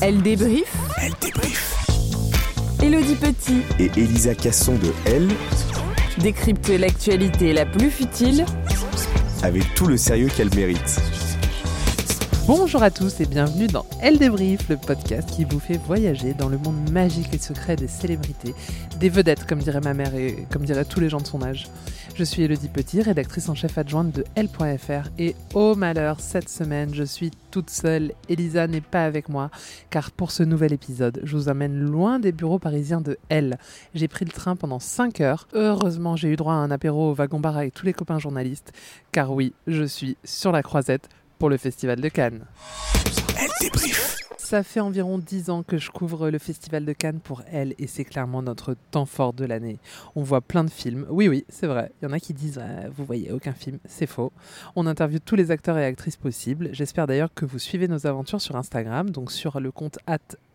Elle débrief. Elle débrief. Elodie Petit Et Elisa Casson de Elle, décrypte l'actualité la plus futile avec tout le sérieux qu'elle mérite. Bonjour à tous et bienvenue dans Elle Débrief, le podcast qui vous fait voyager dans le monde magique et secret des célébrités, des vedettes comme dirait ma mère et comme diraient tous les gens de son âge. Je suis Elodie Petit, rédactrice en chef adjointe de Elle.fr et oh malheur, cette semaine je suis toute seule, Elisa n'est pas avec moi car pour ce nouvel épisode, je vous amène loin des bureaux parisiens de Elle. J'ai pris le train pendant 5 heures, heureusement j'ai eu droit à un apéro au wagon-bar avec tous les copains journalistes car oui, je suis sur la croisette pour le Festival de Cannes. Ça fait environ 10 ans que je couvre le Festival de Cannes pour elle et c'est clairement notre temps fort de l'année. On voit plein de films. Oui, oui, c'est vrai. Il y en a qui disent Ouais, Vous voyez aucun film. C'est faux. On interviewe tous les acteurs et actrices possibles. J'espère d'ailleurs que vous suivez nos aventures sur Instagram, donc sur le compte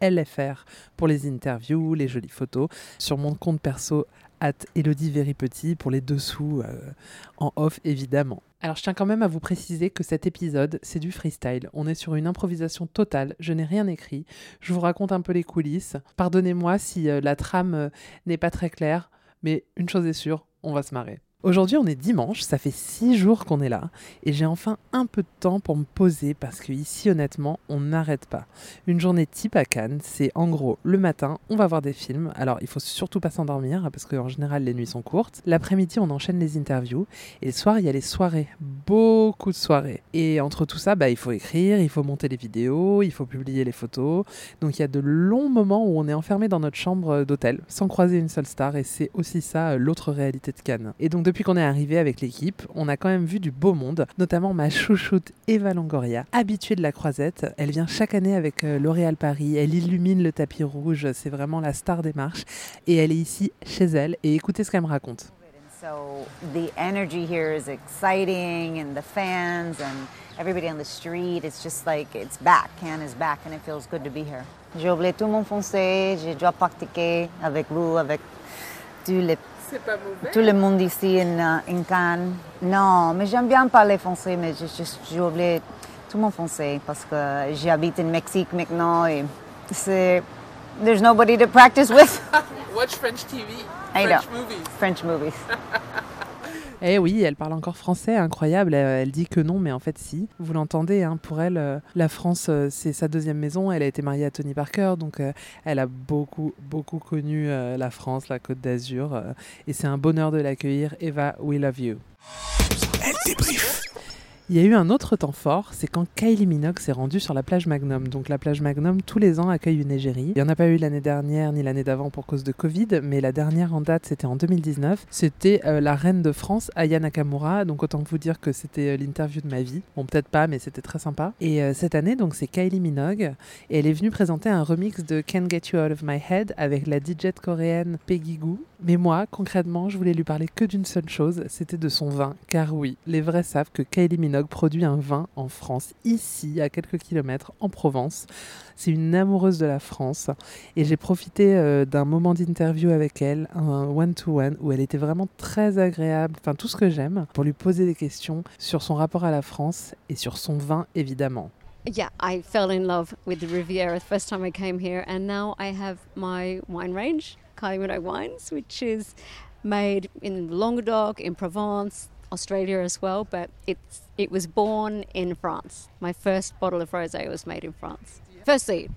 LFR pour les interviews, les jolies photos, sur mon compte perso at Elodie Very Petit pour les dessous euh, en off évidemment. Alors je tiens quand même à vous préciser que cet épisode c'est du freestyle. On est sur une improvisation totale, je n'ai rien écrit, je vous raconte un peu les coulisses. Pardonnez-moi si euh, la trame euh, n'est pas très claire, mais une chose est sûre, on va se marrer. Aujourd'hui, on est dimanche, ça fait six jours qu'on est là, et j'ai enfin un peu de temps pour me poser parce que ici, honnêtement, on n'arrête pas. Une journée type à Cannes, c'est en gros le matin, on va voir des films. Alors, il faut surtout pas s'endormir parce qu'en général, les nuits sont courtes. L'après-midi, on enchaîne les interviews, et le soir, il y a les soirées, beaucoup de soirées. Et entre tout ça, bah, il faut écrire, il faut monter les vidéos, il faut publier les photos. Donc, il y a de longs moments où on est enfermé dans notre chambre d'hôtel sans croiser une seule star, et c'est aussi ça euh, l'autre réalité de Cannes. Depuis qu'on est arrivé avec l'équipe, on a quand même vu du beau monde, notamment ma chouchoute Eva Longoria, habituée de la croisette. Elle vient chaque année avec euh, L'Oréal Paris, elle illumine le tapis rouge, c'est vraiment la star des marches, et elle est ici chez elle, et écoutez ce qu'elle me raconte. So the energy here is exciting, and the fans and everybody on the street. It's just like it's back. Cannes is back, and it feels good to be here. J'ai oublié tout mon français. J'ai déjà pratiqué avec vous, avec tout le, tout le monde ici en, en Cannes. Non, mais j'aime bien parler français, mais j'ai juste- j'ai oublié tout mon français parce que j'habite en Mexique maintenant et c'est there's nobody to practice with. Watch French TV, I know. French movies. Eh oui, elle parle encore français, incroyable. Elle, dit que non, mais en fait si. Vous l'entendez, hein, pour elle, euh, la France, euh, c'est sa deuxième maison. Elle a été mariée à Tony Parker, donc euh, elle a beaucoup, beaucoup connu la France, la Côte d'Azur. et c'est un bonheur de l'accueillir. Eva, we love you. Elle débrief. Il y a eu un autre temps fort, c'est quand Kylie Minogue s'est rendue sur la plage Magnum. Donc la plage Magnum, tous les ans, accueille une égérie. Il n'y en a pas eu l'année dernière ni l'année d'avant pour cause de Covid, mais la dernière en date, c'était en 2019. C'était euh, la reine de France, Aya Nakamura. Donc autant vous dire que c'était euh, l'interview de ma vie. Bon, peut-être pas, mais c'était très sympa. Et euh, cette année, donc c'est Kylie Minogue. Et elle est venue présenter un remix de Can't Get You Out of My Head avec la DJ coréenne Peggy Goo. Mais moi, concrètement, je voulais lui parler que d'une seule chose, c'était de son vin. Car oui, les vrais savent que Kylie Minogue produit un vin en France, ici, à quelques kilomètres, en Provence. C'est une amoureuse de la France. Et j'ai profité euh, d'un moment d'interview avec elle, un one-to-one, où elle était vraiment très agréable, enfin tout ce que j'aime, pour lui poser des questions sur son rapport à la France et sur son vin, évidemment. yeah, I fell in love with the Riviera the first time I came here, and now I have my wine range, Minogue Wines, which is made in Languedoc, in Provence, Australia as well. But it's it was born in France. My first bottle of rosé was made in France. Firstly,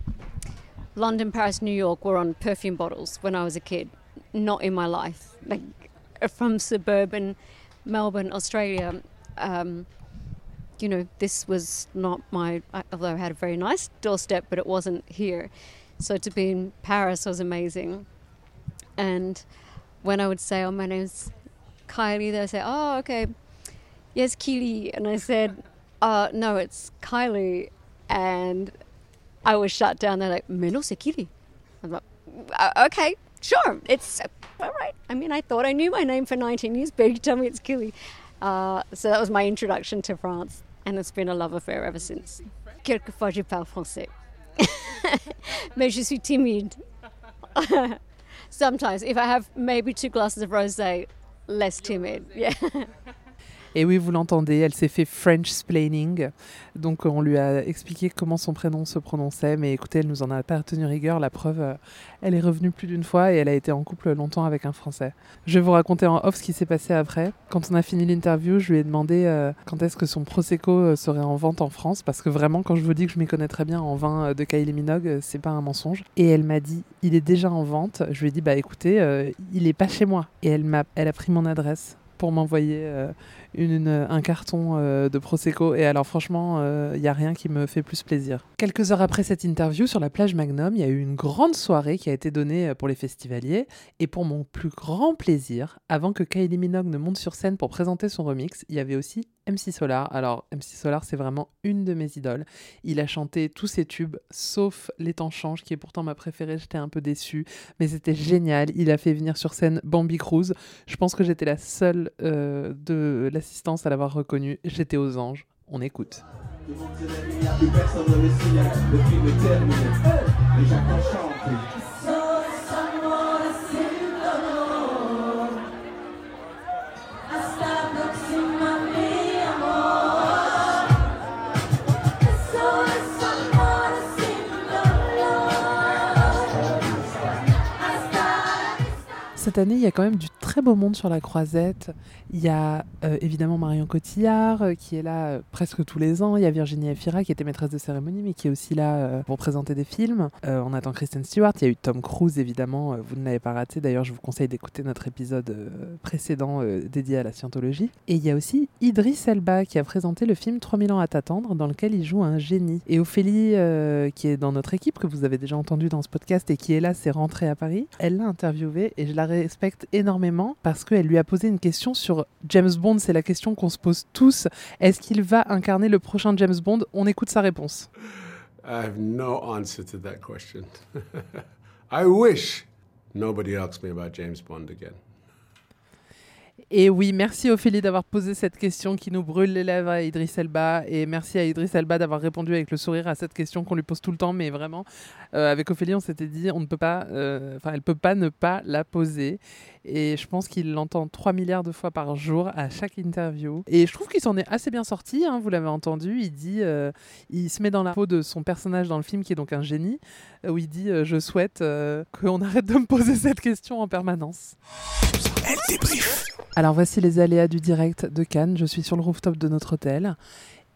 London, Paris, New York were on perfume bottles when I was a kid. Not in my life. Like from suburban Melbourne, Australia. Um, you know, this was not my, although I had a very nice doorstep, but it wasn't here. So to be in Paris was amazing. And when I would say, oh, my name's Kylie, they would say, oh, okay, yes, Keely. And I said, uh, no, it's Kylie. And I was shut down. They're like, c'est Keely. I'm like, "Uh, okay, sure, it's all right. I mean, I thought I knew my name for 19 years, but you tell me it's Keely. Uh, so that was my introduction to France, and it's been a love affair ever since. Quelquefois, je parle français. Mais je suis timide. Sometimes, if I have maybe two glasses of rosé, less timid. Yeah. Et oui, vous l'entendez, elle s'est fait French splaining. Donc on lui a expliqué comment son prénom se prononçait. Mais écoutez, elle nous en a pas tenu rigueur. La preuve, euh, elle est revenue plus d'une fois et elle a été en couple longtemps avec un Français. Je vais vous raconter en off ce qui s'est passé après. Quand on a fini l'interview, je lui ai demandé euh, quand est-ce que son Prosecco euh, serait en vente en France? Parce que vraiment, quand je vous dis que je m'y connais très bien en vin de Kylie Minogue, c'est pas un mensonge. Et elle m'a dit, il est déjà en vente. Je lui ai dit, bah écoutez, il est pas chez moi. Et elle, m'a, elle a pris mon adresse pour m'envoyer euh, un carton euh, de Prosecco. Et alors franchement, il n'y a rien qui me fait plus plaisir. Quelques heures après cette interview, sur la plage Magnum, il y a eu une grande soirée qui a été donnée euh, pour les festivaliers. Et pour mon plus grand plaisir, avant que Kylie Minogue ne monte sur scène pour présenter son remix, il y avait aussi MC Solar. Alors MC Solar, c'est vraiment une de mes idoles. Il a chanté tous ses tubes, sauf Les temps changent, qui est pourtant ma préférée. J'étais un peu déçue, mais c'était génial. Il a fait venir sur scène Bambi Cruz. Je pense que j'étais la seule euh, de l'assistance à l'avoir reconnu. J'étais aux anges. On écoute. Cette année, il y a quand même du très beau monde sur la croisette. Il y a euh, évidemment Marion Cotillard euh, qui est là euh, presque tous les ans. Il y a Virginie Efira qui était maîtresse de cérémonie mais qui est aussi là pour présenter des films. On attend Kristen Stewart. Il y a eu Tom Cruise évidemment. vous ne l'avez pas raté. D'ailleurs, je vous conseille d'écouter notre épisode précédent dédié à la scientologie. Et il y a aussi Idris Elba qui a présenté le film 3000 ans à t'attendre dans lequel il joue un génie. Et Ophélie qui est dans notre équipe que vous avez déjà entendu dans ce podcast et qui est là, c'est rentrée à Paris. Elle l'a interviewé et je la respecte énormément parce qu'elle lui a posé une question sur James Bond. C'est la question qu'on se pose tous. Est-ce qu'il va incarner le prochain James Bond? On écoute sa réponse. I have no answer to that question. I wish nobody asked me about James Bond again. Et oui, merci Ophélie d'avoir posé cette question qui nous brûle les lèvres à Idriss Elba. Et merci à Idriss Elba d'avoir répondu avec le sourire à cette question qu'on lui pose tout le temps. Mais vraiment, euh, avec Ophélie, on s'était dit, on ne peut pas, euh, elle peut pas ne pas la poser. Et je pense qu'il l'entend 3 milliards de fois par jour à chaque interview. Et je trouve qu'il s'en est assez bien sorti, hein, vous l'avez entendu. Il dit, euh, il se met dans la peau de son personnage dans le film, qui est donc un génie, où il dit Je souhaite qu'on arrête de me poser cette question en permanence. Elle débrief. Alors voici les aléas du direct de Cannes. Je suis sur le rooftop de notre hôtel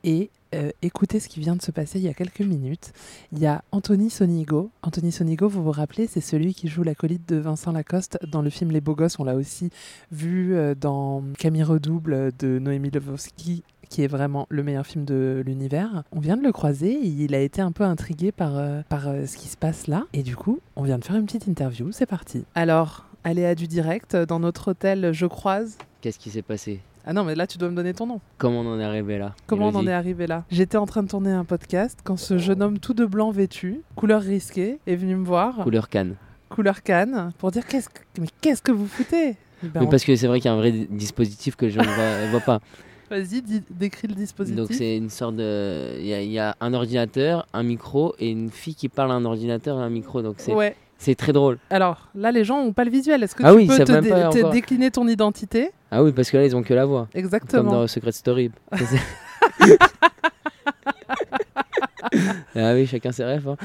et euh, écoutez ce qui vient de se passer il y a quelques minutes. Il y a Anthony Sonigo. Anthony Sonigo, vous vous rappelez, c'est celui qui joue l'acolyte de Vincent Lacoste dans le film Les Beaux Gosses. On l'a aussi vu euh, dans Camille Redouble de Noémie Lvovsky qui est vraiment le meilleur film de l'univers. On vient de le croiser, et il a été un peu intrigué par, euh, par euh, ce qui se passe là. Et du coup, on vient de faire une petite interview, c'est parti. Alors, Aléa du direct, dans notre hôtel Je Croise. Qu'est-ce qui s'est passé? Ah non, mais là, tu dois me donner ton nom. Comment on en est arrivé là? Comment on en est arrivé là? J'étais en train de tourner un podcast quand ce jeune homme tout de blanc vêtu, couleur risquée, est venu me voir, Couleur canne. couleur canne, pour dire qu'est-ce que, mais qu'est-ce que vous foutez? Ben, Oui, on- parce que c'est vrai qu'il y a un vrai di- dispositif que gens ne voient, voient pas. Vas-y, décris le dispositif. Donc c'est une sorte de... Il y, a- il y a un ordinateur, un micro et une fille qui parle à un ordinateur et un micro. Donc c'est Ouais. C'est très drôle. Alors, là, les gens n'ont pas le visuel. Est-ce que Ah tu oui, peux te, dé- décliner ton identité Ah oui, parce que là, ils ont que la voix. Comme Exactement. dans Secret Story. ah oui, chacun ses rêves. hein.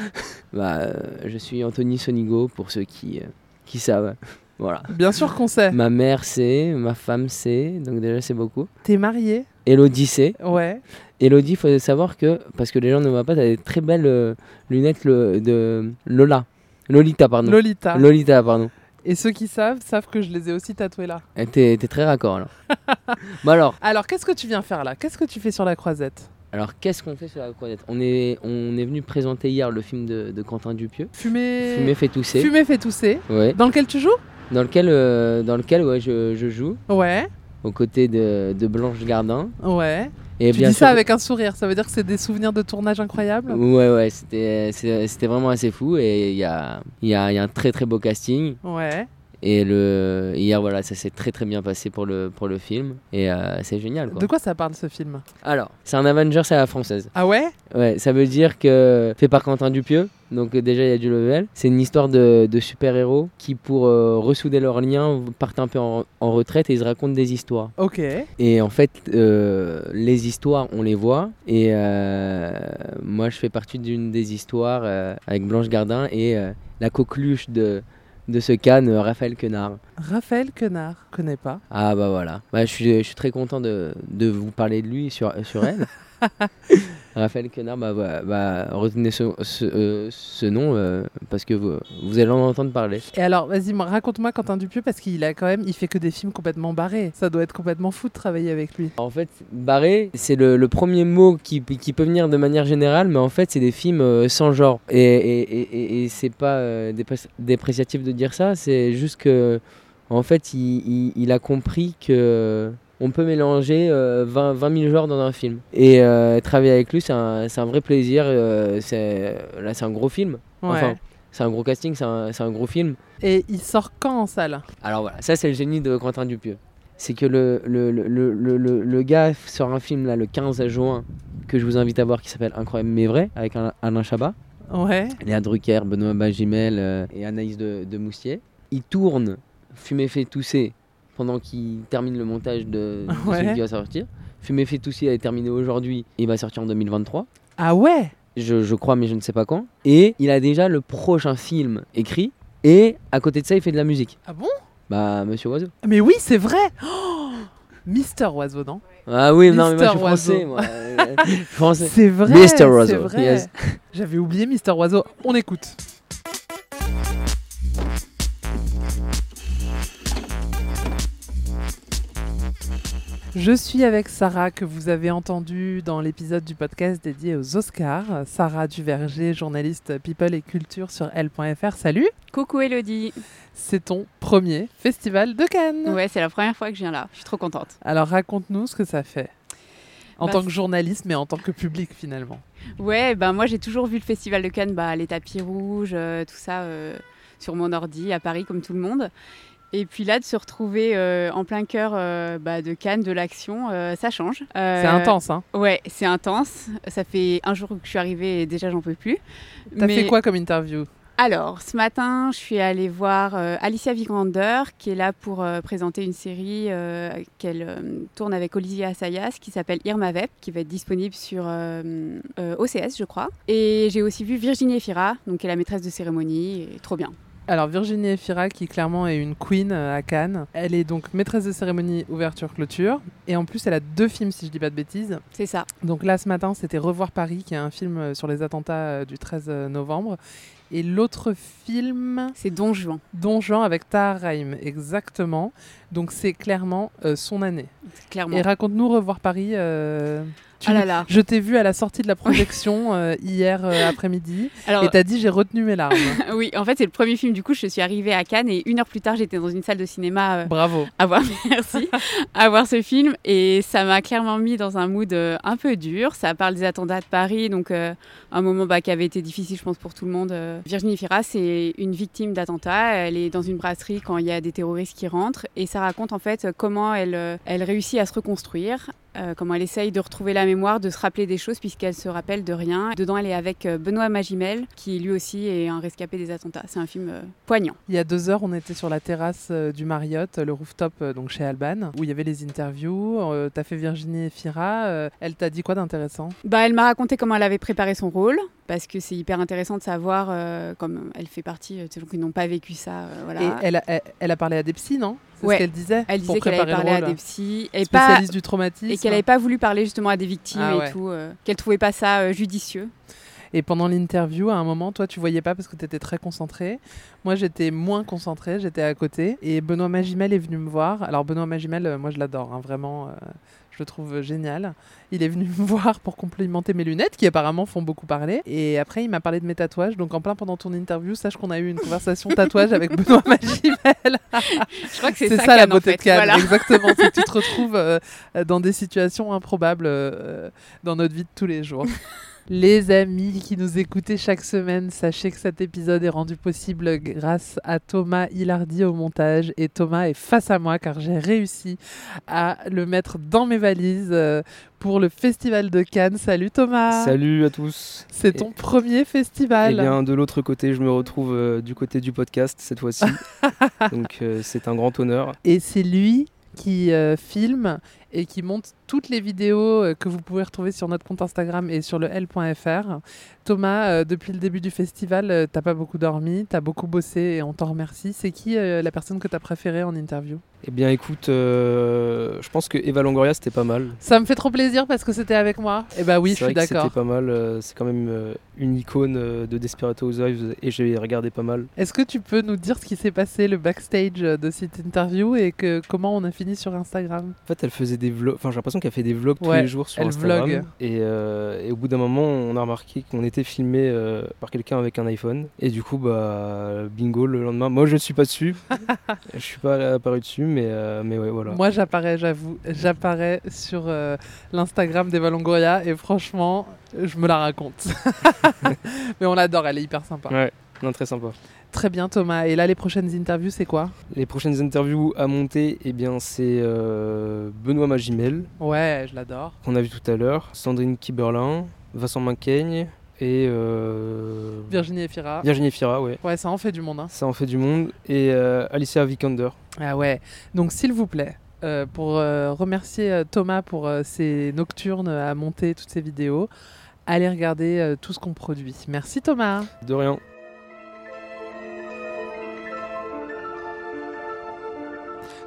Bah, euh, je suis Anthony Sonigo pour ceux qui, euh, qui savent. Voilà. Bien sûr qu'on sait. Ma mère sait, ma femme sait, donc déjà c'est beaucoup. T'es marié Elodie sait. Ouais. Elodie, il faut savoir que, parce que les gens ne voient pas, t'as des très belles euh, lunettes le- de Lola. Lolita, pardon. Lolita. Lolita, pardon. Et ceux qui savent, savent que je les ai aussi tatoués là. Eh, T'es t'es très raccord alors. bon alors, Alors, qu'est-ce que tu viens faire là? Qu'est-ce que tu fais sur la croisette? Alors qu'est-ce qu'on fait sur la croisette? On est, on est venu présenter hier le film de, de Quentin Dupieux. Fumer. Fumer fait tousser. Fumer fait tousser. Ouais. Dans lequel tu joues? Dans lequel, euh, dans lequel ouais, je, je joue Ouais. aux côtés de, de Blanche Gardin. Ouais. Et tu bien dis sûr- ça avec un sourire. Ça veut dire que c'est des souvenirs de tournage incroyables? Ouais, ouais, c'était vraiment assez fou et il y a, y, a, y a un très très beau casting. Ouais. Et le, hier, voilà, ça s'est très très bien passé pour le, pour le film et euh, c'est génial. Quoi. De quoi ça parle ce film? Alors, c'est un Avengers à la française. Ah ouais? Ouais, ça veut dire que fait par Quentin Dupieux, donc euh, déjà il y a du level. C'est une histoire de, de super-héros qui, pour euh, ressouder leurs liens, partent un peu en, en retraite et ils se racontent des histoires. Ok. Et en fait, euh, les histoires, on les voit. Et euh, moi, je fais partie d'une des histoires avec Blanche Gardin et la coqueluche de, de ce canne, euh, Raphaël Quenard. Raphaël Quenard. Connais pas. Ah bah voilà. Bah, je, suis, je suis très content de, de vous parler de lui sur, sur elle. Raphaël Quenard, bah, bah, bah, retenez ce, ce, euh, ce nom euh, parce que vous, vous allez en entendre parler. Et alors, vas-y, raconte-moi Quentin Dupieux parce qu'il a quand même, il fait que des films complètement barrés. Ça doit être complètement fou de travailler avec lui. En fait, barré, c'est le, le premier mot qui, qui peut venir de manière générale, mais en fait, c'est des films euh, sans genre. Et, et, et, c'est pas dépré- dépréciatif de dire ça, c'est juste que, en fait, il, il- il a compris que. On peut mélanger euh, 20, 20 000 genres dans un film. Et euh, travailler avec lui, c'est un, un vrai plaisir. euh, c'est- là, c'est un gros film. Enfin, c'est un gros casting, c'est un, un gros film. Et il sort quand en salle? Alors voilà, ça c'est le génie de Quentin Dupieux. C'est que le, le, le, le, le- gars sort un film là le 15 juin que je vous invite à voir qui s'appelle Incroyable mais vrai avec Alain, Chabat, Ouais. Léa Drucker, Benoît Bagimel euh, et Anaïs de, de Moustier. Il tourne Fumer fait tousser pendant qu'il termine le montage de, de Ouais. celui qui va sortir. Fumer fait tousser est terminé aujourd'hui, il va sortir en 2023. Ah ouais? Je, je crois, mais je ne sais pas quand. Et il a déjà le prochain film écrit. Et à côté de ça, il fait de la musique. Ah bon? Bah, Monsieur Oiseau. Mais oui, c'est vrai oh Mister Oiseau, non? Ah oui, non, mais moi je suis Mister français, Oiseau. moi. Français. C'est vrai. C'est Oiseau, yes. J'avais oublié Mister Oiseau. On écoute. Je suis avec Sarah que vous avez entendu dans l'épisode du podcast dédié aux Oscars. Sarah Duverger, journaliste People et Culture sur L.fr. Salut Coucou Elodie. C'est ton premier festival de Cannes. Ouais, c'est la première fois que je viens là. Je suis trop contente. Alors raconte-nous ce que ça fait. En Bah, tant que journaliste, mais en tant que public finalement. Ouais, ben moi j'ai toujours vu le festival de Cannes, bah, les tapis rouges, euh, tout ça euh, sur mon ordi à Paris comme tout le monde. Et puis là, de se retrouver euh, en plein cœur euh, bah, de Cannes, de l'action, euh, ça change. C'est intense, hein Ouais, c'est intense. Ça fait un jour que je suis arrivée et déjà j'en peux plus. T'as Mais- fait quoi comme interview? Alors, ce matin, je suis allée voir Alicia Vikander, qui est là pour présenter une série qu'elle tourne avec Olivier Assayas, qui s'appelle Irma Vep, qui va être disponible sur OCS, je crois. Et j'ai aussi vu Virginie Efira, donc qui est la maîtresse de cérémonie, et trop bien. Alors Virginie Efira, qui clairement est une queen euh, à Cannes, elle est donc maîtresse de cérémonie ouverture-clôture. Et en plus, elle a deux films, si je dis pas de bêtises. C'est ça. Donc là, ce matin, c'était Revoir Paris, qui est un film euh, sur les attentats euh, du 13 novembre. Et l'autre film C'est Don Juan. Don Juan avec Tahar Rahim, exactement. Donc c'est clairement euh, son année. Clairement. Et raconte-nous Revoir Paris. euh, tu- Ah là là. Je t'ai vu à la sortie de la projection euh, hier euh, après-midi et t'as dit j'ai retenu mes larmes. oui, en fait, c'est le premier film. Du coup, je suis arrivée à Cannes et une heure plus tard, j'étais dans une salle de cinéma. euh, Bravo. à voir, merci, à voir ce film. Et ça m'a clairement mis dans un mood un peu dur. Ça parle des attentats de Paris, donc un moment bah, qui avait été difficile, je pense, pour tout le monde. Virginie Fira, c'est une victime d'attentats. Elle est dans une brasserie quand il y a des terroristes qui rentrent. Et ça raconte en fait comment elle, elle réussit à se reconstruire. Euh, comment elle essaye de retrouver la mémoire, de se rappeler des choses puisqu'elle se rappelle de rien. Dedans, elle est avec euh, Benoît Magimel, qui lui aussi est un rescapé des attentats. C'est un film euh, poignant. Il y a deux heures, on était sur la terrasse du Marriott, le rooftop donc chez Alban, où il y avait les interviews. Euh, t'as fait Virginie Fira. elle t'a dit quoi d'intéressant? Bah, elle m'a raconté comment elle avait préparé son rôle, parce que c'est hyper intéressant de savoir, comme elle fait partie de gens qui n'ont pas vécu ça. voilà. Et elle a, elle, elle a parlé à des psys, non? C'est Ouais. ce qu'elle disait Elle disait qu'elle avait parlé à des psys et pas Spécialiste du traumatisme. et qu'elle n'avait pas voulu parler justement à des victimes Ah et tout, euh, qu'elle trouvait pas ça euh, judicieux. Et pendant l'interview, à un moment, toi, tu voyais pas parce que tu étais très concentré. Moi, j'étais moins concentré, j'étais à côté. Et Benoît Magimel est venu me voir. Alors, Benoît Magimel, euh, moi, je l'adore, hein, vraiment. euh, je le trouve génial. Il est venu me voir pour complimenter mes lunettes, qui apparemment font beaucoup parler. Et après, il m'a parlé de mes tatouages. Donc, en plein pendant ton interview, sache qu'on a eu une conversation tatouage avec Benoît Magimel. Je crois que c'est ça, la Cannes, en beauté fait. de Cannes, Voilà. exactement. c'est que tu te retrouves euh, dans des situations improbables euh, dans notre vie de tous les jours. Les amis qui nous écoutez chaque semaine, sachez que cet épisode est rendu possible grâce à Thomas Hilardi au montage. Et Thomas est face à moi car j'ai réussi à le mettre dans mes valises euh, pour le Festival de Cannes. Salut Thomas Salut à tous. C'est ton premier festival Eh bien, de l'autre côté, je me retrouve euh, du côté du podcast cette fois-ci. Donc, euh, c'est un grand honneur. Et c'est lui qui euh, filme et qui monte toutes les vidéos euh, que vous pouvez retrouver sur notre compte Instagram et sur le L.fr. Thomas, euh, depuis le début du festival, euh, t'as pas beaucoup dormi, t'as beaucoup bossé et on t'en remercie. C'est qui la personne que t'as préférée en interview? Eh bien, écoute, euh, je pense que Eva Longoria, c'était pas mal. Ça me fait trop plaisir parce que c'était avec moi. Et bah oui, je suis d'accord. C'était pas mal. euh, c'est quand même euh, une icône de Desperate Housewives et j'ai regardé pas mal. Est-ce que tu peux nous dire ce qui s'est passé, le backstage de cette interview et que, comment on a fini sur Instagram? En fait, elle faisait des vlogs. Enfin, j'ai l'impression qu'elle fait des vlogs tous les jours sur elle Instagram. vlog. Et, euh, et au bout d'un moment, on a remarqué qu'on était filmé euh, par quelqu'un avec un iPhone. Et du coup, bah, bingo, le lendemain. Moi, je ne suis pas dessus. je suis pas apparu dessus, mais, euh, mais ouais, voilà. Moi, j'apparais, j'avoue, j'apparais sur l'Instagram d'Eva Longoria et franchement, je me la raconte. Mais on l'adore, elle est hyper sympa. Ouais, non, très sympa. Très bien, Thomas. Et là, les prochaines interviews, c'est quoi Les prochaines interviews à monter, eh bien, c'est euh, Benoît Magimel, Ouais, je l'adore. qu'on a vu tout à l'heure, Sandrine Kiberlin, Vincent Manquaigne et euh, Virginie Efira. Virginie Fira, ouais. Ouais, ça en fait du monde. hein. Ça en fait du monde. Et euh, Alicia Vikander. Ah ouais. Donc, s'il vous plaît, euh, pour euh, remercier euh, Thomas pour ses nocturnes à monter toutes ces vidéos, allez regarder tout ce qu'on produit. Merci, Thomas. De rien.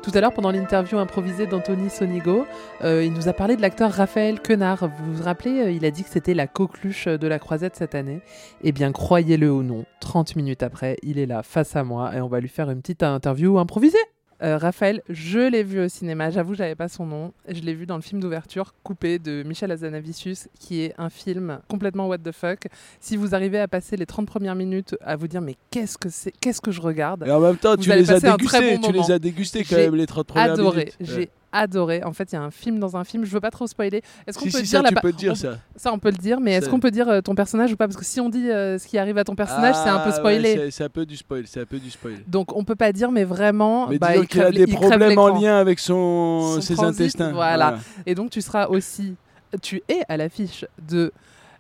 Tout à l'heure, pendant l'interview improvisée d'Anthony Sonigo, euh, il nous a parlé de l'acteur Raphaël Quenard. Vous vous rappelez, euh, il a dit que c'était la coqueluche de la croisette cette année. Eh bien, croyez-le ou non, 30 minutes après, il est là face à moi et on va lui faire une petite interview improvisée. Euh, Raphaël, je l'ai vu au cinéma, j'avoue, j'avais pas son nom. Je l'ai vu dans le film d'ouverture coupé de Michel Azanavicius, qui est un film complètement what the fuck. Si vous arrivez à passer les 30 premières minutes à vous dire, mais qu'est-ce que c'est, qu'est-ce que je regarde Et en même temps, vous tu les as un très dégustés, bon tu les as dégustés quand même, les 30 premières adoré, minutes. J'ai Ouais. Adoré. En fait, il y a un film dans un film. Je veux pas trop spoiler. Est-ce qu'on Si, peut si, dire ça, la tu peux dire, on- ça. Ça, on peut le dire. Mais est-ce qu'on peut dire euh, ton personnage ou pas? Parce que si on dit euh, ce qui arrive à ton personnage, c'est un peu Ah, spoilé. ouais, c'est- un peu du spoil, c'est un peu du spoil. Donc on peut pas dire, mais vraiment, Mais bah, il a des il problèmes en lien avec son, Son ses transit, intestins. Voilà. Voilà. Et donc tu seras aussi, tu es à l'affiche de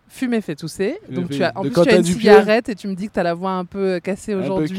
Fumer fait tousser. Donc tu as, en de plus tu as une cigarette et tu me dis que tu as la voix un peu cassée aujourd'hui.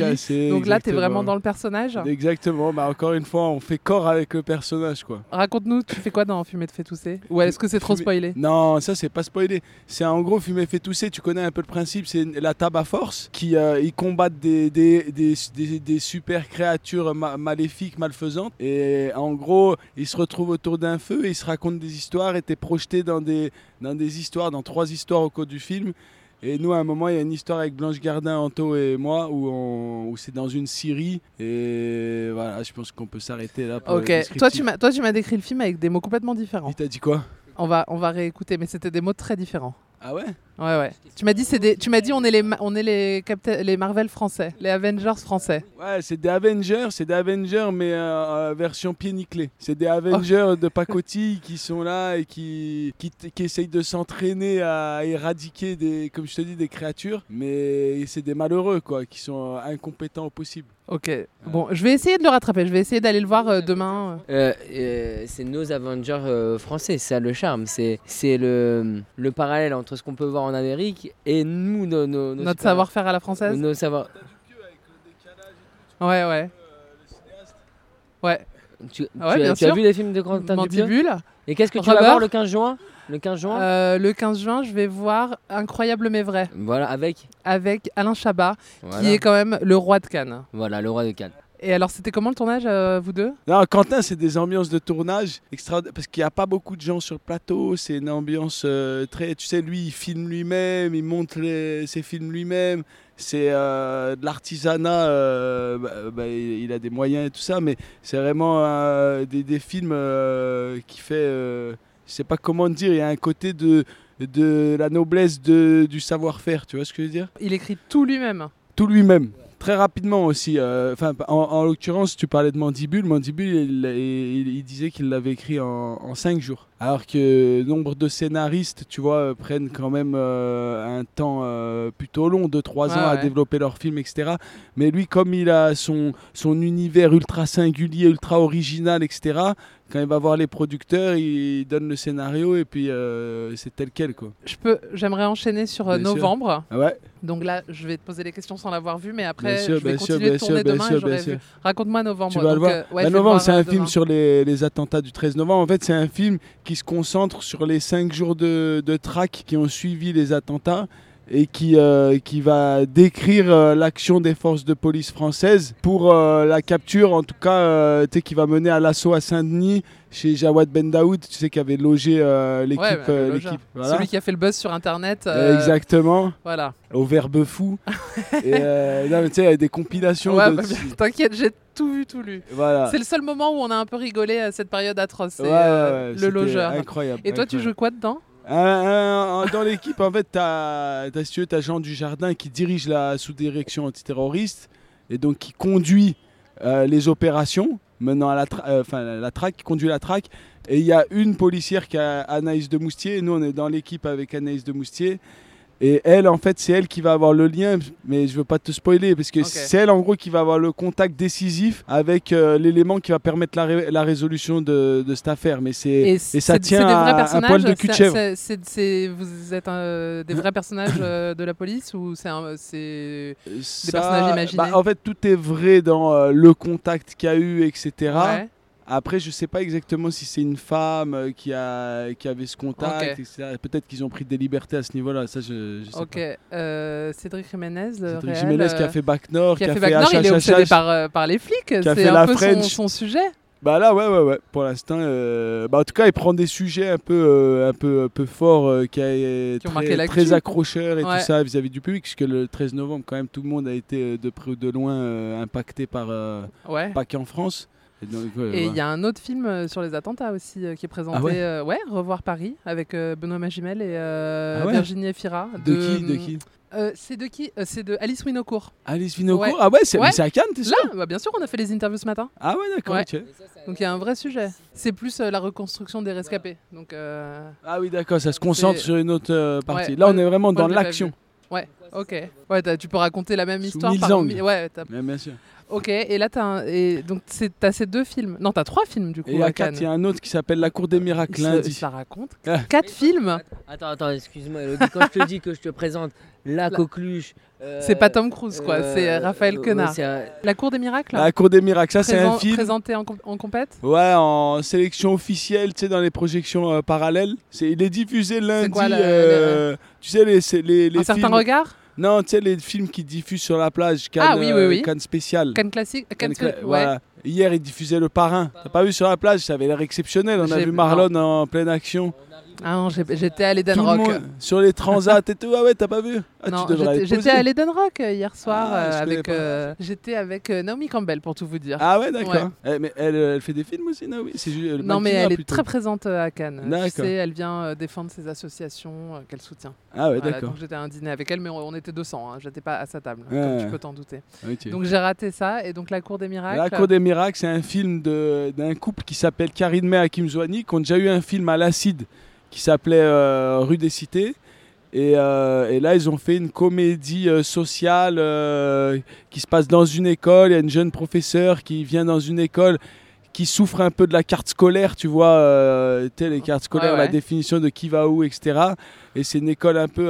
Donc là, tu es vraiment dans le personnage. Exactement, bah encore une fois, on fait corps avec le personnage quoi. Raconte-nous, tu fais quoi dans Fumer fait tousser? Ou est-ce que c'est trop spoilé? Non, ça c'est pas spoilé. C'est en gros fumer fait tousser. Tu connais un peu le principe. C'est la tabac force qui euh, ils combattent des, des, des, des- des super créatures ma- maléfiques, malfaisantes. Et en gros, ils se retrouvent autour d'un feu et ils se racontent des histoires. Et t'es projeté dans des dans des histoires, dans trois histoires au cours du film. Et nous, à un moment, il y a une histoire avec Blanche Gardin, Anto et moi où, on- où c'est dans une Syrie. Et voilà, je pense qu'on peut s'arrêter là. Pour Ok, toi tu m'as toi tu m'as décrit le film avec des mots complètement différents. Il t'a dit quoi? On va on va réécouter, mais c'était des mots très différents. Ah ouais? Ouais ouais. Tu m'as dit c'est des tu m'as dit on est les on est les Captain- les Marvel français, les Avengers français. Ouais, c'est des Avengers, c'est des Avengers, mais euh, euh, version pied nickelé. C'est des Avengers de pacotille qui sont là et qui, qui, t- qui essayent de s'entraîner à éradiquer, des, comme je te dis, des créatures. Mais c'est des malheureux, quoi, qui sont euh, incompétents au possible. Ok. Bon, je vais essayer de le rattraper. Je vais essayer d'aller le voir euh, demain. Euh, euh, c'est nos Avengers euh, français, c'est ça le charme. C'est c'est le, le parallèle entre ce qu'on peut voir en Amérique et nous, nos, nos- nos Notre savoir-faire à la française. Nos savoir... Ouais ouais. Ouais. Tu, Ah ouais, tu as- bien tu as sûr. vu les films de Quentin Dupieux Mandibule. Et qu'est-ce que tu vas voir le 15 juin? Le 15 juin? Euh, le 15 juin, je vais voir Incroyable mais vrai Voilà, avec avec Alain Chabat, Voilà. qui est quand même le roi de Cannes. Voilà, le roi de Cannes. Et alors, c'était comment le tournage, euh, vous deux? Non, Quentin, c'est des ambiances de tournage extraordinaires parce qu'il n'y a pas beaucoup de gens sur le plateau. C'est une ambiance euh, très. Tu sais, lui, il filme lui-même, il monte les- ses films lui-même. C'est euh, de l'artisanat. bah, bah, il a des moyens et tout ça, mais c'est vraiment des, des films qui fait. je sais pas comment dire. Il y a un côté de de la noblesse de, du savoir-faire. Tu vois ce que je veux dire? Il écrit tout lui-même. tout lui-même. Très rapidement aussi. euh, en, en l'occurrence, tu parlais de Mandibule. Mandibule, il disait qu'il l'avait écrit en, en cinq jours. Alors que nombre de scénaristes, tu vois, euh, prennent quand même euh, un temps euh, plutôt long, de trois Ouais, ans à développer leur film, etc. Mais lui, comme il a son, son univers ultra singulier, ultra original, etc., quand il va voir les producteurs, il donne le scénario et puis euh, c'est tel quel, quoi. Je peux, j'aimerais enchaîner sur novembre. Ah ouais. Donc là, je vais te poser des questions sans l'avoir vu, mais après, Bien sûr, je vais continuer de tourner demain sûr, et vu. Raconte-moi novembre. Tu vas le voir. ouais, Bah, novembre, c'est un film sur les, les attentats du 13 novembre. En fait, c'est un film qui se concentre sur les cinq jours de, de traque qui ont suivi les attentats et qui, euh, va décrire euh, l'action des forces de police françaises pour euh, la capture, en tout cas, qui va mener à l'assaut à Saint-Denis chez Jawad Ben Daoud, tu sais, qui avait logé euh, l'équipe. Ouais, bah, euh, voilà. Celui qui a fait le buzz sur Internet. euh, Exactement. Voilà. Au verbe fou. et euh, non, mais tu sais, il y a des compilations. Ouais, de- bah, t'inquiète, j'ai tout vu, tout lu. Voilà. C'est le seul moment où on a un peu rigolé à cette période atroce. Ouais, euh, le logeur. incroyable, Et toi, tu joues quoi dedans? Dans l'équipe, en fait, tu as, si veux, t'as Jean Dujardin qui dirige la sous-direction antiterroriste et donc qui conduit euh, les opérations, menant à la, euh, enfin, la, la traque, qui conduit la traque. Et il y a une policière qui a Anaïs de Moustier. Et nous, on est dans l'équipe avec Anaïs de Moustier. Et elle, en fait, c'est elle qui va avoir le lien, mais je veux pas te spoiler, parce que c'est elle, en gros, qui va avoir le contact décisif avec euh, l'élément qui va permettre la, ré- la résolution de, de cette affaire. Mais c'est et, ça tient à un poil de cul de chèvre. vous êtes des vrais personnages euh, de la police ou c'est des Ça, personnages imaginés? bah, en fait, tout est vrai dans euh, le contact qu'il y a eu, etc. Ouais. Après, je sais pas exactement si c'est une femme euh, qui, a, qui avait ce contact. Peut-être qu'ils ont pris des libertés à ce niveau-là. Ça, je, je sais Ok, pas. euh, Cédric Jiménez, le Cédric réel, Jiménez qui a euh, fait Bac Nord, qui a qui a fait Bac Nord, il est obsédé par, euh, par les flics. C'est un la peu son, French. son sujet. Bah là, ouais, ouais, ouais. Pour l'instant, euh, bah en tout cas, il prend des sujets un peu, euh, un peu, un peu forts, euh, qui, a- Qui très, très accrocheurs et Ouais. tout ça vis-à-vis du public, puisque le 13 novembre, quand même, tout le monde a été de près ou de loin impacté par, Ouais. pas qu'en France. Et il ouais. y a un autre film euh, sur les attentats aussi euh, qui est présenté. Ah ouais euh, ouais, Revoir Paris avec Benoît Magimel et Ah ouais Virginie Efira. De qui, de qui Euh, C'est de qui Euh, C'est de Alice Winocourt. Alice Winocourt Ah ouais, c'est- à Cannes, t'es sûr Là, bah, bien sûr, on a fait les interviews ce matin. Ah ouais, d'accord. Donc il y a un vrai sujet. C'est plus euh, la reconstruction des rescapés. Donc, Ah oui, d'accord, ça se concentre sur une autre partie. Là, on est vraiment dans l'action. Ouais, ok. Ouais, tu peux raconter la même Sous histoire mille par angles. Ouais, bien sûr. Ok, et là, t'as un- et donc c'est- t'as ces deux films. Non, t'as trois films du coup. Et il y à Cannes. il y a un autre qui s'appelle La Cour des Miracles Il se- lundi. la raconte. Ah. Quatre films Attends, attends, excuse-moi, Elodie, quand je te dis que je te présente la coqueluche. euh, C'est pas Tom Cruise, quoi. euh, c'est Raphaël euh, Quenard. ouais, c'est un- La Cour des Miracles La Cour des Miracles, ça c'est un film. Présenté en, com- en compète Ouais, en sélection officielle, tu sais, dans les projections euh, parallèles. C'est, il est diffusé lundi. quoi, le- euh, Tu sais, les, les, les Un certain regard Non, tu sais, les films qui diffusent sur la plage, Cannes, Ah oui, oui, euh, oui. Cannes spécial. Cannes classique Cannes Cla- ouais. voilà. hier, ils diffusaient Le Parrain. T'as pas vu sur la plage Ça avait l'air exceptionnel. On a vu Marlon en pleine action. Ah non, j'étais à l'Eden le Rock. monde sur les transats et tout. Ah ouais, t'as pas vu? Ah, non, j'étais- à l'Eden Rock euh, hier soir Ah, euh, avec. euh, j'étais avec Naomi Campbell pour tout vous dire. Ah ouais, d'accord. Ouais. Eh, mais elle, elle fait des films aussi, Naomi? Le Non, mais elle est plutôt. très présente à Cannes. Tu sais, elle vient défendre ses associations qu'elle soutient. Ah ouais, Voilà, d'accord. Donc j'étais à un dîner avec elle, mais on, on était 200. Hein, J'étais pas à sa table, Ouais, comme tu peux t'en douter. Donc j'ai raté ça. Et donc La Cour des Miracles. La Cour des Miracles, c'est un film d'un couple qui s'appelle Karine May et Hakim Zouani, qui ont déjà eu un film à l'acide qui s'appelait euh, Rue des Cités. Et, euh, et là, ils ont fait une comédie euh, sociale qui se passe dans une école. Il y a une jeune professeure qui vient dans une école qui souffre un peu de la carte scolaire, tu vois, les cartes scolaires, Ouais, la définition de qui va où, etc. Et c'est une école un peu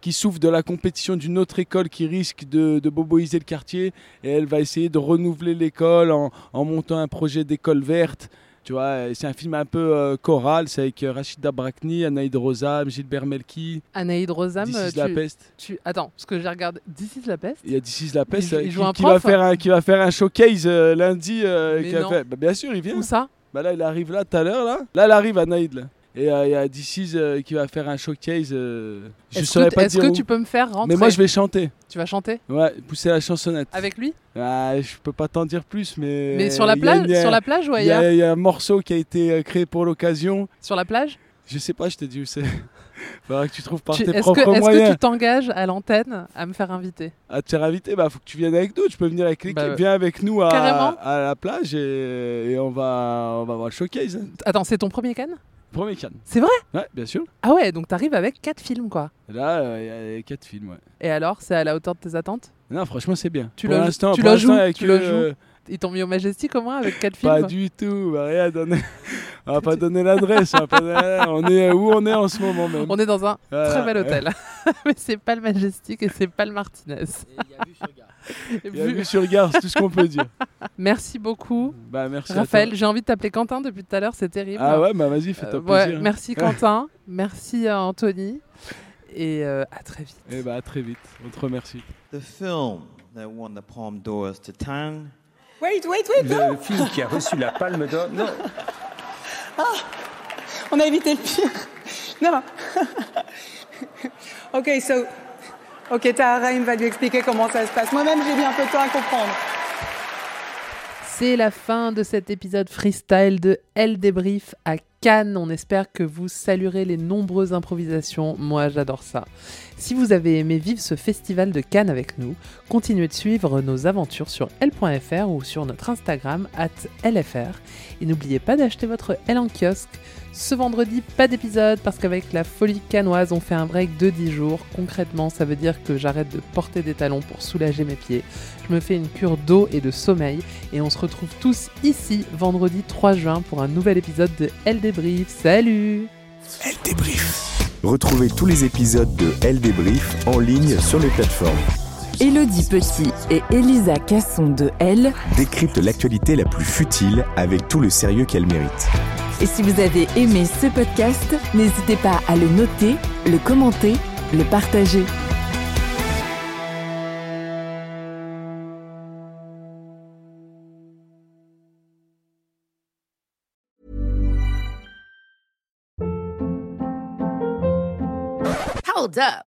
qui souffre de la compétition d'une autre école qui risque de, de boboiser le quartier. Et elle va essayer de renouveler l'école en, en montant un projet d'école verte. Tu vois, et c'est un film un peu euh, choral, c'est avec euh, Rachida Brakni, Anaïd Rosam, Gilbert Melki. Anaïd Rosam. This euh, is la tu- peste. tu- Attends, parce que j'ai regardé. This is la peste Il y a This is la peste Il- euh, il qui, va faire un, qui va faire un showcase euh, lundi. euh, qui va non. faire- bah, bien sûr, il vient. Où ça? Bah Là, il arrive là tout à l'heure. Là, là, il arrive à Naïd. Là. Et euh, il y a is, euh, qui va faire un showcase. euh, je Est-ce saurais que, pas est-ce dire que où. tu peux me faire rentrer Mais moi, je vais chanter. Tu vas chanter Ouais, pousser la chansonnette. Avec lui Ah, je peux pas t'en dire plus, mais. Mais sur la plage- une- sur la plage ou il y a- ailleurs Il y, a un morceau qui a été créé pour l'occasion. Sur la plage Je sais pas, je t'ai dit où c'est. Faudra que tu trouves par Tu- tes Est-ce propres que, est-ce que tu t'engages à l'antenne à me faire inviter? À te faire inviter, bah faut que tu viennes avec nous. Tu peux venir avec l'équipe. Bah. Viens avec nous à, à la plage et, et on va on va voir le showcase. Attends, c'est ton premier can Premier can. C'est vrai? Ouais, bien sûr. Ah ouais, donc t'arrives avec 4 films quoi. Là, euh, il y a quatre films. Ouais. Et alors, c'est à la hauteur de tes attentes? Non, franchement, c'est bien. Tu pour l'instant, tu pour tu le joues? Ils t'ont mis au Majestic au moins avec 4 films Pas du tout, bah, rien à donner. On va pas donner l'adresse. on va pas donner- On est où on est en ce moment même. On est dans un Voilà, très bel hôtel. Mais c'est pas le Majestic et c'est pas le Martinez. Il y a vu sur Gare, c'est tout ce qu'on peut dire. Merci beaucoup. Bah, merci Raphaël, j'ai envie de t'appeler Quentin depuis tout à l'heure, c'est terrible. Ah ouais, bah vas-y, fais-toi ouais, plaisir. Merci Quentin, merci à Anthony et euh, à très vite. Et bah à très vite. On te remercie. The film that won the Palme d'Or to Town. Wait, wait, wait, no. Le film qui a reçu la palme d'or. Non, Ah, on a évité le pire. Non. ok, so. Ok, Taharaim va lui expliquer comment ça se passe. Moi-même, j'ai mis un peu de temps à comprendre. C'est la fin de cet épisode freestyle de Elle débrief à Cannes. On espère que vous saluerez les nombreuses improvisations. Moi, j'adore ça. Si vous avez aimé vivre ce festival de Cannes avec nous, continuez de suivre nos aventures sur L.fr ou sur notre Instagram at LFR. Et n'oubliez pas d'acheter votre L en kiosque. Ce vendredi, pas d'épisode parce qu'avec la folie canoise, on fait un break de 10 jours. Concrètement, ça veut dire que j'arrête de porter des talons pour soulager mes pieds. Je me fais une cure d'eau et de sommeil et on se retrouve tous ici vendredi 3 juin pour un nouvel épisode de Elle débrief. Salut Elle débrief. Retrouvez tous les épisodes de Elle débrief en ligne sur les plateformes. Élodie Petit et Elisa Casson de Elle. Décrypte l'actualité la plus futile avec tout le sérieux qu'elle mérite. Et si vous avez aimé ce podcast, n'hésitez pas à le noter, le commenter, le partager. Hold up.